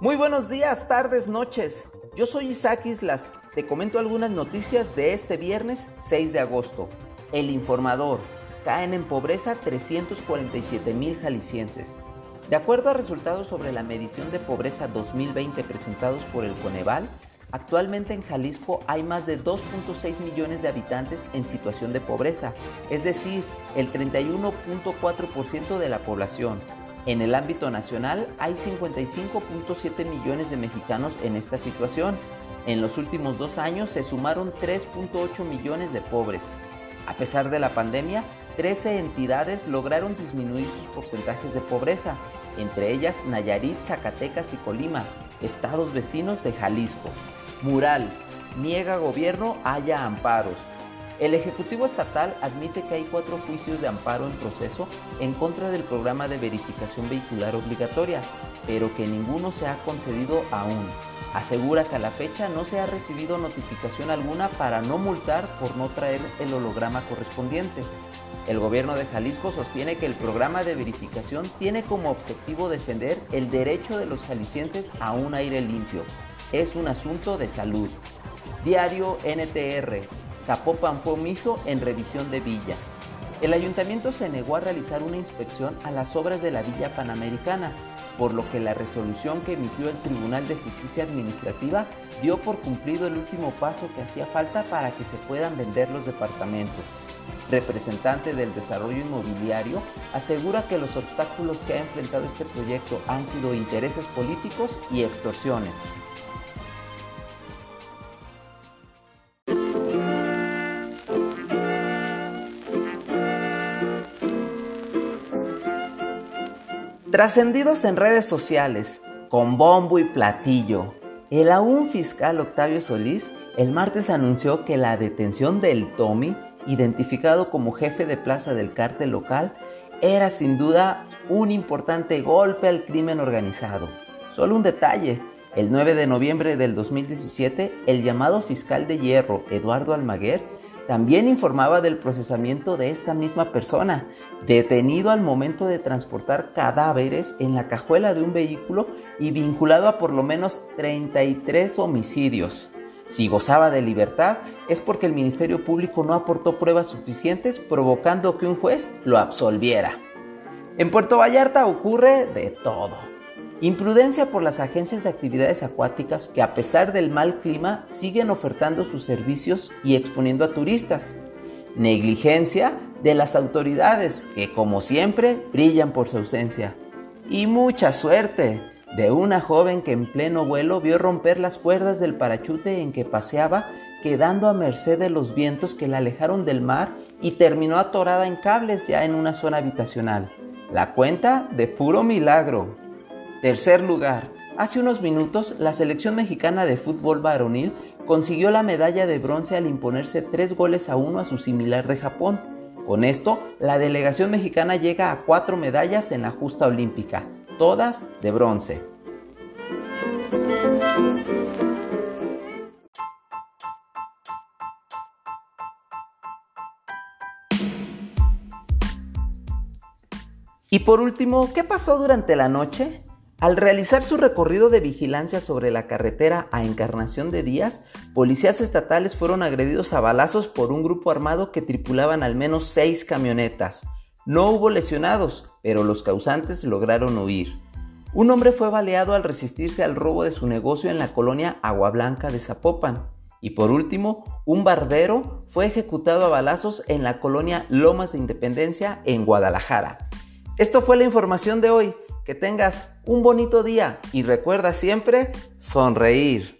Muy buenos días, tardes, noches. Yo soy Isaac Islas. Te comento algunas noticias de este viernes 6 de agosto. El informador. Caen en pobreza 347 mil jaliscienses. De acuerdo a resultados sobre la medición de pobreza 2020 presentados por el Coneval, actualmente en Jalisco hay más de 2.6 millones de habitantes en situación de pobreza, es decir, el 31.4% de la población. En el ámbito nacional hay 55.7 millones de mexicanos en esta situación. En los últimos dos años se sumaron 3.8 millones de pobres. A pesar de la pandemia, 13 entidades lograron disminuir sus porcentajes de pobreza, entre ellas Nayarit, Zacatecas y Colima, estados vecinos de Jalisco. Mural, niega gobierno haya amparos. El Ejecutivo Estatal admite que hay cuatro juicios de amparo en proceso en contra del programa de verificación vehicular obligatoria, pero que ninguno se ha concedido aún. Asegura que a la fecha no se ha recibido notificación alguna para no multar por no traer el holograma correspondiente. El gobierno de Jalisco sostiene que el programa de verificación tiene como objetivo defender el derecho de los jaliscienses a un aire limpio. Es un asunto de salud. Diario NTR. Zapopan fue omiso en revisión de villa. El ayuntamiento se negó a realizar una inspección a las obras de la Villa Panamericana, por lo que la resolución que emitió el Tribunal de Justicia Administrativa dio por cumplido el último paso que hacía falta para que se puedan vender los departamentos. Representante del desarrollo inmobiliario asegura que los obstáculos que ha enfrentado este proyecto han sido intereses políticos y extorsiones. Trascendidos en redes sociales, con bombo y platillo, el aún fiscal Octavio Solís el martes anunció que la detención del Tommy, identificado como jefe de plaza del cártel local, era sin duda un importante golpe al crimen organizado. Solo un detalle, el 9 de noviembre del 2017, el llamado fiscal de hierro Eduardo Almaguer también informaba del procesamiento de esta misma persona, detenido al momento de transportar cadáveres en la cajuela de un vehículo y vinculado a por lo menos 33 homicidios. Si gozaba de libertad es porque el Ministerio Público no aportó pruebas suficientes provocando que un juez lo absolviera. En Puerto Vallarta ocurre de todo. Imprudencia por las agencias de actividades acuáticas que a pesar del mal clima siguen ofertando sus servicios y exponiendo a turistas. Negligencia de las autoridades que como siempre brillan por su ausencia. Y mucha suerte de una joven que en pleno vuelo vio romper las cuerdas del parachute en que paseaba quedando a merced de los vientos que la alejaron del mar y terminó atorada en cables ya en una zona habitacional. La cuenta de puro milagro. Tercer lugar. Hace unos minutos, la selección mexicana de fútbol varonil consiguió la medalla de bronce al imponerse tres goles a uno a su similar de Japón. Con esto, la delegación mexicana llega a cuatro medallas en la justa olímpica, todas de bronce. Y por último, ¿qué pasó durante la noche? Al realizar su recorrido de vigilancia sobre la carretera a Encarnación de Díaz, policías estatales fueron agredidos a balazos por un grupo armado que tripulaban al menos seis camionetas. No hubo lesionados, pero los causantes lograron huir. Un hombre fue baleado al resistirse al robo de su negocio en la colonia Agua Blanca de Zapopan. Y por último, un barbero fue ejecutado a balazos en la colonia Lomas de Independencia en Guadalajara. Esto fue la información de hoy. Que tengas un bonito día y recuerda siempre sonreír.